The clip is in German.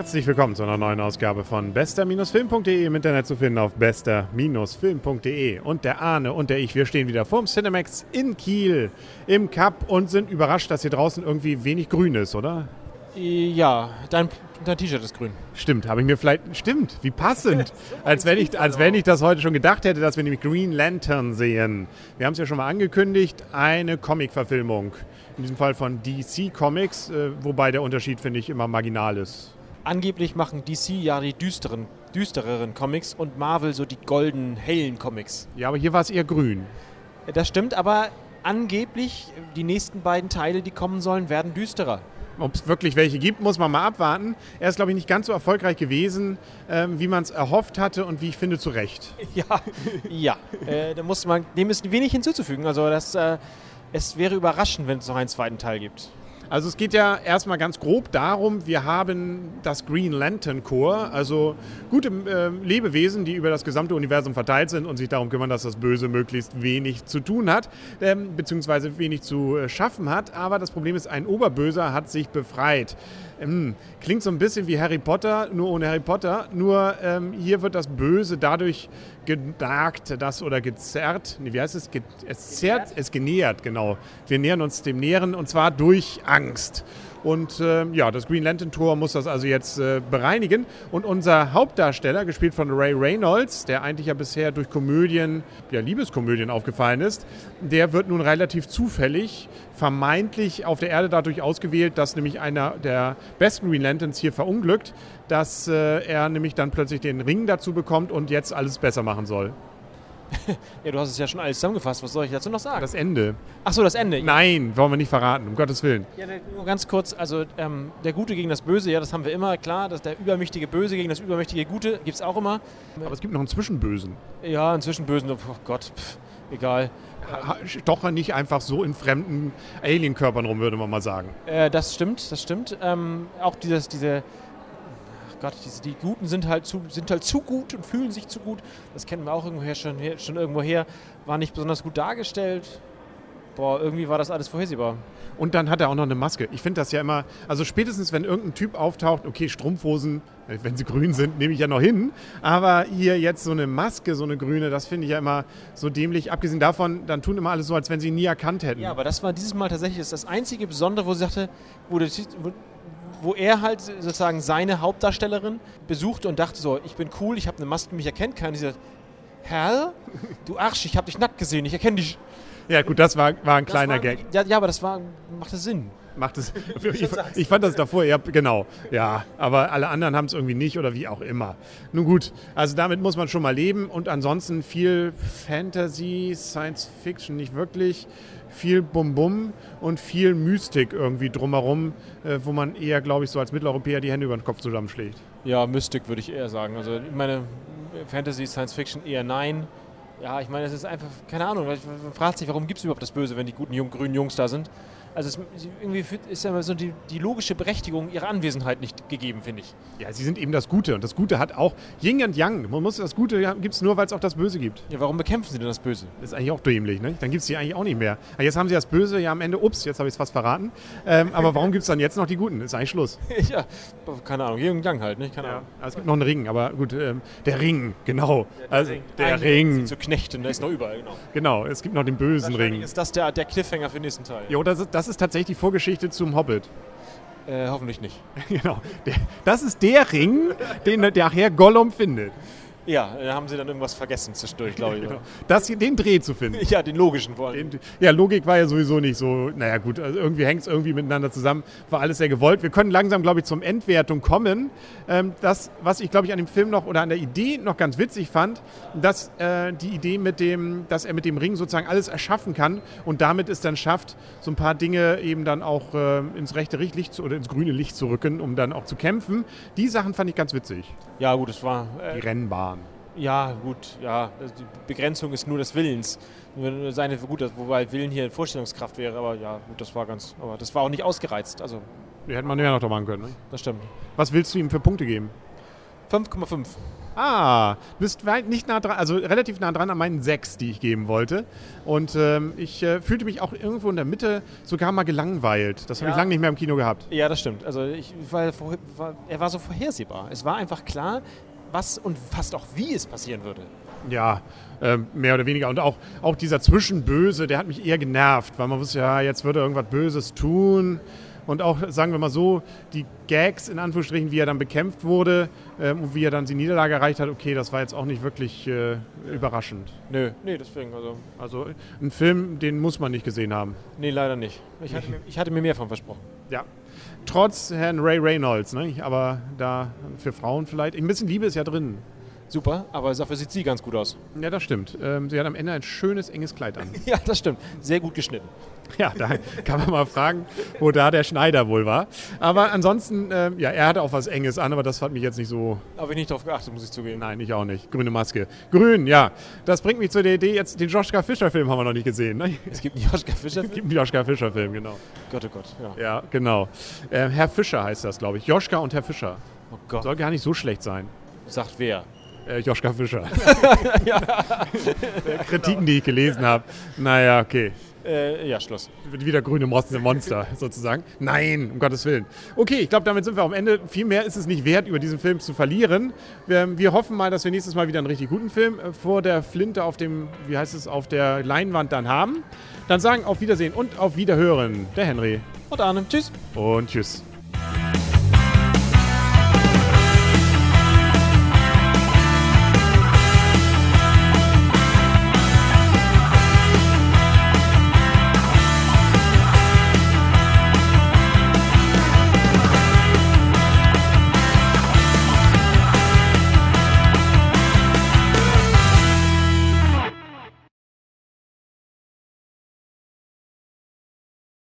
Herzlich willkommen zu einer neuen Ausgabe von bester-film.de im Internet zu finden auf bester-film.de. Und der Arne und der ich, wir stehen wieder vorm Cinemax in Kiel im Cup und sind überrascht, dass hier draußen irgendwie wenig grün ist, oder? Ja, dein, dein T-Shirt ist grün. Stimmt, habe ich mir vielleicht. Stimmt, wie passend. als, wenn ich, als wenn ich das heute schon gedacht hätte, dass wir nämlich Green Lantern sehen. Wir haben es ja schon mal angekündigt, eine Comic-Verfilmung. In diesem Fall von DC Comics, äh, wobei der Unterschied, finde ich, immer marginal ist. Angeblich machen DC ja die düsteren, düstereren Comics und Marvel so die golden, hellen Comics. Ja, aber hier war es eher grün. Das stimmt, aber angeblich die nächsten beiden Teile, die kommen sollen, werden düsterer. Ob es wirklich welche gibt, muss man mal abwarten. Er ist, glaube ich, nicht ganz so erfolgreich gewesen, ähm, wie man es erhofft hatte und wie ich finde, zu Recht. Ja, ja. äh, da muss man, dem ist wenig hinzuzufügen. Also das, äh, es wäre überraschend, wenn es noch einen zweiten Teil gibt. Also es geht ja erstmal ganz grob darum, wir haben das Green Lantern Corps, also gute äh, Lebewesen, die über das gesamte Universum verteilt sind und sich darum kümmern, dass das Böse möglichst wenig zu tun hat, ähm, beziehungsweise wenig zu äh, schaffen hat. Aber das Problem ist, ein Oberböser hat sich befreit. Ähm, klingt so ein bisschen wie Harry Potter, nur ohne Harry Potter. Nur ähm, hier wird das Böse dadurch genagt, das oder gezerrt. Nee, wie heißt es? Ge es zerrt, es genähert, genau. Wir nähern uns dem Näheren und zwar durch Angst. Und äh, ja, das Green Lantern Tor muss das also jetzt äh, bereinigen. Und unser Hauptdarsteller, gespielt von Ray Reynolds, der eigentlich ja bisher durch Komödien, ja Liebeskomödien aufgefallen ist, der wird nun relativ zufällig vermeintlich auf der Erde dadurch ausgewählt, dass nämlich einer der besten Green Lanterns hier verunglückt, dass äh, er nämlich dann plötzlich den Ring dazu bekommt und jetzt alles besser machen soll. Ja, du hast es ja schon alles zusammengefasst. Was soll ich dazu noch sagen? Das Ende. Ach so, das Ende. Nein, wollen wir nicht verraten, um Gottes Willen. Ja, nur ganz kurz. Also ähm, der Gute gegen das Böse, ja, das haben wir immer. Klar, dass der übermächtige Böse gegen das übermächtige Gute gibt es auch immer. Aber es gibt noch einen Zwischenbösen. Ja, einen Zwischenbösen. Oh Gott, pff, egal. Doch nicht einfach so in fremden Alienkörpern rum, würde man mal sagen. Äh, das stimmt, das stimmt. Ähm, auch dieses, diese Gott, diese, die Guten sind halt, zu, sind halt zu gut und fühlen sich zu gut. Das kennen wir auch irgendwoher schon, schon irgendwoher. War nicht besonders gut dargestellt. Boah, irgendwie war das alles vorhersehbar. Und dann hat er auch noch eine Maske. Ich finde das ja immer, also spätestens wenn irgendein Typ auftaucht, okay, Strumpfhosen, äh, wenn sie grün sind, nehme ich ja noch hin. Aber hier jetzt so eine Maske, so eine grüne, das finde ich ja immer so dämlich. Abgesehen davon, dann tun immer alle so, als wenn sie ihn nie erkannt hätten. Ja, aber das war dieses Mal tatsächlich das einzige Besondere, wo sie sagte, wo, wo er halt sozusagen seine Hauptdarstellerin besuchte und dachte so, ich bin cool, ich habe eine Maske, mich erkennt keiner. Und sie sagt, Hä? Du Arsch, ich habe dich nackt gesehen, ich erkenne dich. Ja gut, das war, war ein das kleiner war, Gag. Ja, ja, aber das war, machte Sinn. Macht es. Ich, ich, fand das davor, ja, genau. Ja, aber alle anderen haben es irgendwie nicht oder wie auch immer. Nun gut, also damit muss man schon mal leben und ansonsten viel Fantasy, Science Fiction nicht wirklich viel Bum-Bum und viel Mystik irgendwie drumherum, äh, wo man eher, glaube ich, so als Mitteleuropäer die Hände über den Kopf zusammenschlägt. Ja, Mystik würde ich eher sagen. Also ich meine, Fantasy, Science Fiction eher nein. Ja, ich meine, es ist einfach, keine Ahnung, man fragt sich, warum gibt es überhaupt das Böse, wenn die guten Jung, grünen Jungs da sind. Also es, irgendwie ist ja so die, die, logische Berechtigung ihrer Anwesenheit nicht gegeben, finde ich. Ja, sie sind eben das Gute und das Gute hat auch Yin und Yang. Man muss das Gute gibt es nur, weil es auch das Böse gibt. Ja, warum bekämpfen sie denn das Böse? Das ist eigentlich auch dämlich, ne? Dann gibt es sie eigentlich auch nicht mehr. Aber jetzt haben sie das Böse ja am Ende, ups, jetzt habe ich es fast verraten. Ähm, aber warum gibt es dann jetzt noch die Guten? Ist eigentlich Schluss. ja, keine Ahnung, Yin und Yang halt, nicht? Keine ja. Ahnung. Also es gibt noch einen Ring, aber gut, ähm, der Ring, genau. Ja, der also, Ring. Der Ring. Zu Knechten, der ist noch überall, genau. Genau, es gibt noch den bösen Ring. ist das der, der Cliffhanger für den nächsten Teil. Jo, das ist, das ist tatsächlich die Vorgeschichte zum Hobbit. Äh, hoffentlich nicht. genau. das ist der Ring, den der Herr Gollum findet. Ja, da haben sie dann irgendwas vergessen zwischendurch, glaube ich. genau. das, den Dreh zu finden. Ja, den logischen vor allem. ja, Logik war ja sowieso nicht so, naja gut, also irgendwie hängt es irgendwie miteinander zusammen, war alles sehr gewollt. Wir können langsam, glaube ich, zum Endwertung kommen. Ähm, das, was ich, glaube ich, an dem Film noch oder an der Idee noch ganz witzig fand, dass äh, die Idee mit dem, dass er mit dem Ring sozusagen alles erschaffen kann und damit es dann schafft, so ein paar Dinge eben dann auch äh, ins rechte Licht zu, oder ins grüne Licht zu rücken, um dann auch zu kämpfen. Die Sachen fand ich ganz witzig. Ja, gut, es war. Äh, die Rennbahn. Ja, gut, ja. Die Begrenzung ist nur des Willens. Nur seine, gut, wobei Willen hier Vorstellungskraft wäre, aber ja, gut, das war ganz. Aber das war auch nicht ausgereizt. Also. Die hätte man ja noch da machen können. Ne? Das stimmt. Was willst du ihm für Punkte geben? 5,5. Ah, bist weit nicht nah dran, also relativ nah dran an meinen sechs, die ich geben wollte. Und ähm, ich äh, fühlte mich auch irgendwo in der Mitte sogar mal gelangweilt. Das habe Ja. ich lange nicht mehr im Kino gehabt. Ja, das stimmt. Also ich, war, er war so vorhersehbar. Es war einfach klar, was und fast auch wie es passieren würde. Ja, ähm, mehr oder weniger. Und auch, auch dieser Zwischenböse, der hat mich eher genervt, weil man wusste, ja, jetzt wird er irgendwas Böses tun. Und auch, sagen wir mal so, die Gags in Anführungsstrichen, wie er dann bekämpft wurde ähm, und wie er dann die Niederlage erreicht hat, okay, das war jetzt auch nicht wirklich äh, überraschend. Nö, nee, deswegen. Also, Also ein Film, den muss man nicht gesehen haben. nee, leider nicht. Ich hatte, mir, ich hatte mir mehr von versprochen. Ja. Trotz Herrn Ray Reynolds, ne? aber da für Frauen vielleicht. Ein bisschen Liebe ist ja drin. Super, aber dafür sieht sie ganz gut aus. Ja, das stimmt. Ähm, sie hat am Ende ein schönes, enges Kleid an. Ja, das stimmt. Sehr gut geschnitten. Ja, da kann man mal fragen, wo da der Schneider wohl war. Aber ansonsten, ähm, ja, er hatte auch was Enges an, aber das hat mich jetzt nicht so. Habe ich nicht darauf geachtet, muss ich zugeben. Nein, ich auch nicht. Grüne Maske. Grün, ja. Das bringt mich zu der Idee, jetzt den Joschka Fischer-Film haben wir noch nicht gesehen. Ne? Es gibt einen Joschka Fischer. Es gibt einen Joschka Fischer-Film, genau. Gott, oh Gott. Ja. Ja, genau. Ähm, Herr Fischer heißt das, glaube ich. Joschka und Herr Fischer. Oh Gott. Soll gar nicht so schlecht sein. Sagt wer? Äh, Joschka Fischer. Äh, Kritiken, die ich gelesen habe. Naja, okay. Äh, ja, Schluss. Wieder grüne Monster, Monster sozusagen. Nein, um Gottes Willen. Okay, ich glaube, damit sind wir am Ende. Viel mehr ist es nicht wert, über diesen Film zu verlieren. Wir, wir hoffen mal, dass wir nächstes Mal wieder einen richtig guten Film äh, vor der Flinte auf dem, wie heißt es, auf der Leinwand dann haben. Dann sagen auf Wiedersehen und auf Wiederhören der Henry. Und Arne. Tschüss. Und tschüss.